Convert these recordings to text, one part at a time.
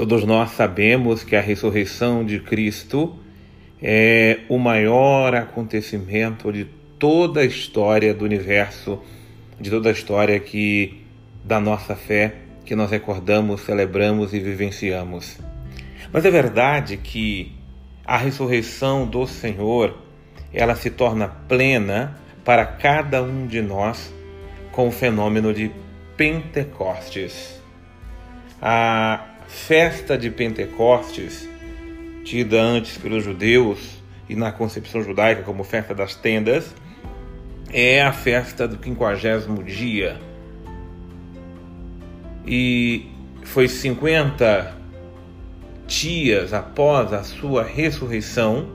Todos nós sabemos que a ressurreição de Cristo é o maior acontecimento de toda a história do universo, de toda a história que da nossa fé que nós recordamos, celebramos e vivenciamos. Mas é verdade que a ressurreição do Senhor, ela se torna plena para cada um de nós com o fenômeno de Pentecostes. A festa de Pentecostes, tida antes pelos judeus e na concepção judaica como festa das tendas, é a festa do quinquagésimo dia. E foi 50 dias após a sua ressurreição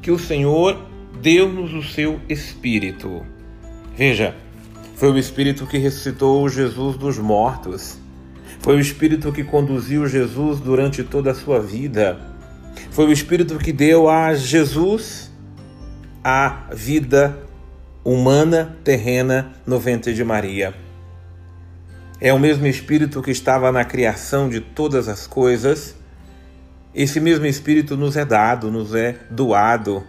que o Senhor deu-nos o seu Espírito. Veja, foi o Espírito que ressuscitou Jesus dos mortos. Foi o Espírito que conduziu Jesus durante toda a sua vida. Foi o Espírito que deu a Jesus a vida humana, terrena no ventre de Maria. É o mesmo Espírito que estava na criação de todas as coisas. Esse mesmo Espírito nos é dado, nos é doado.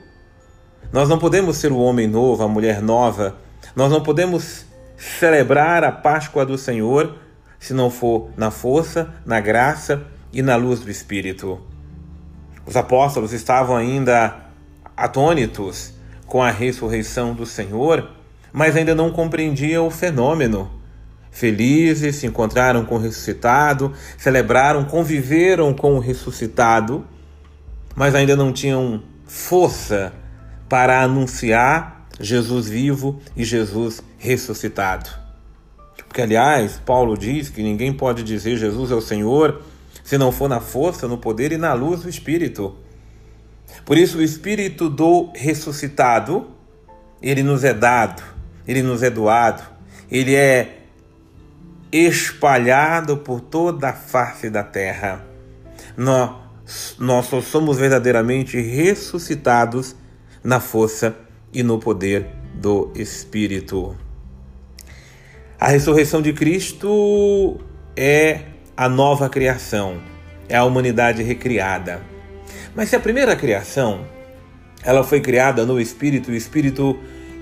Nós não podemos ser o homem novo, a mulher nova. Nós não podemos celebrar a Páscoa do Senhor se não for na força, na graça e na luz do Espírito. Os apóstolos estavam ainda atônitos com a ressurreição do Senhor, mas ainda não compreendiam o fenômeno. Felizes, se encontraram com o ressuscitado, celebraram, conviveram com o ressuscitado, mas ainda não tinham força para anunciar Jesus vivo e Jesus ressuscitado. Porque, aliás, Paulo diz que ninguém pode dizer Jesus é o Senhor se não for na força, no poder e na luz do Espírito. Por isso, o Espírito do ressuscitado, ele nos é dado, ele nos é doado, ele é espalhado por toda a face da terra. Nós, nós só somos verdadeiramente ressuscitados na força e no poder do Espírito. A ressurreição de Cristo é a nova criação, é a humanidade recriada. Mas se a primeira criação ela foi criada no Espírito, o Espírito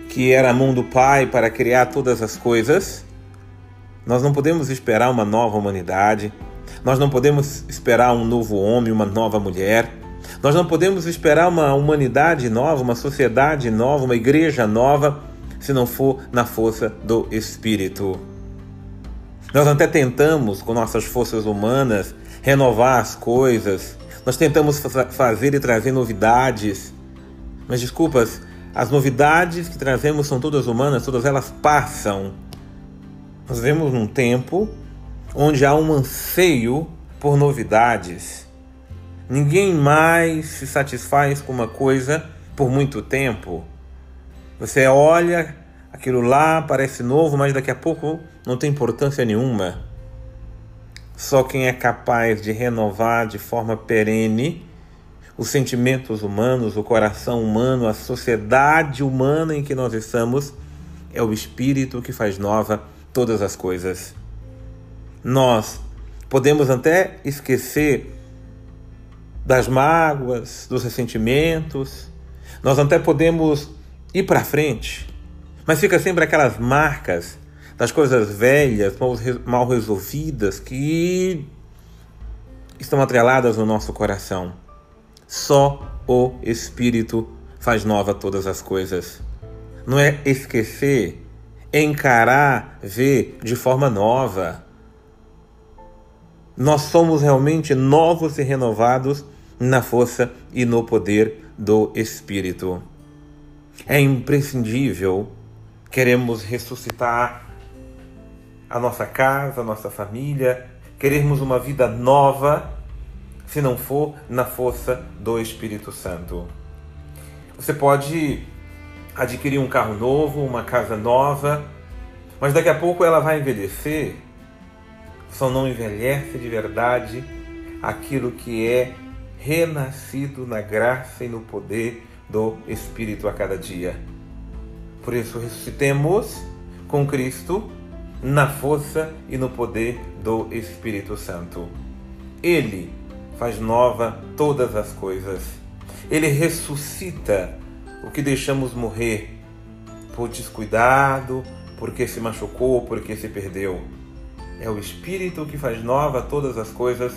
que era a mão do Pai para criar todas as coisas, nós não podemos esperar uma nova humanidade, nós não podemos esperar um novo homem, uma nova mulher, nós não podemos esperar uma humanidade nova, uma sociedade nova, uma igreja nova, se não for na força do Espírito. Nós até tentamos, com nossas forças humanas, renovar as coisas, nós tentamos fazer e trazer novidades, mas desculpas, as novidades que trazemos são todas humanas, todas elas passam. Nós vemos num tempo onde há um anseio por novidades. Ninguém mais se satisfaz com uma coisa por muito tempo. Você olha, aquilo lá parece novo, mas daqui a pouco não tem importância nenhuma. Só quem é capaz de renovar de forma perene os sentimentos humanos, o coração humano, a sociedade humana em que nós estamos, é o Espírito que faz nova todas as coisas. Nós podemos até esquecer das mágoas, dos ressentimentos, nós até podemos ir para frente, mas fica sempre aquelas marcas das coisas velhas, mal resolvidas, que estão atreladas no nosso coração. Só o Espírito faz nova todas as coisas. Não é esquecer, é encarar, ver de forma nova. Nós somos realmente novos e renovados na força e no poder do Espírito. É imprescindível, queremos ressuscitar a nossa casa, a nossa família, queremos uma vida nova, se não for na força do Espírito Santo. Você pode adquirir um carro novo, uma casa nova, mas daqui a pouco ela vai envelhecer. Só não envelhece de verdade aquilo que é renascido na graça e no poder do Espírito a cada dia. Por isso, ressuscitemos com Cristo na força e no poder do Espírito Santo. Ele faz nova todas as coisas. Ele ressuscita o que deixamos morrer por descuidado, porque se machucou, porque se perdeu. É o Espírito que faz nova todas as coisas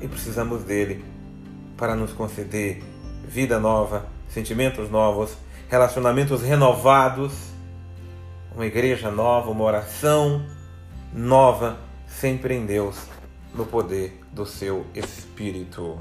e precisamos dele para nos conceder vida nova, sentimentos novos, relacionamentos renovados, uma igreja nova, uma oração nova, sempre em Deus, no poder do seu Espírito.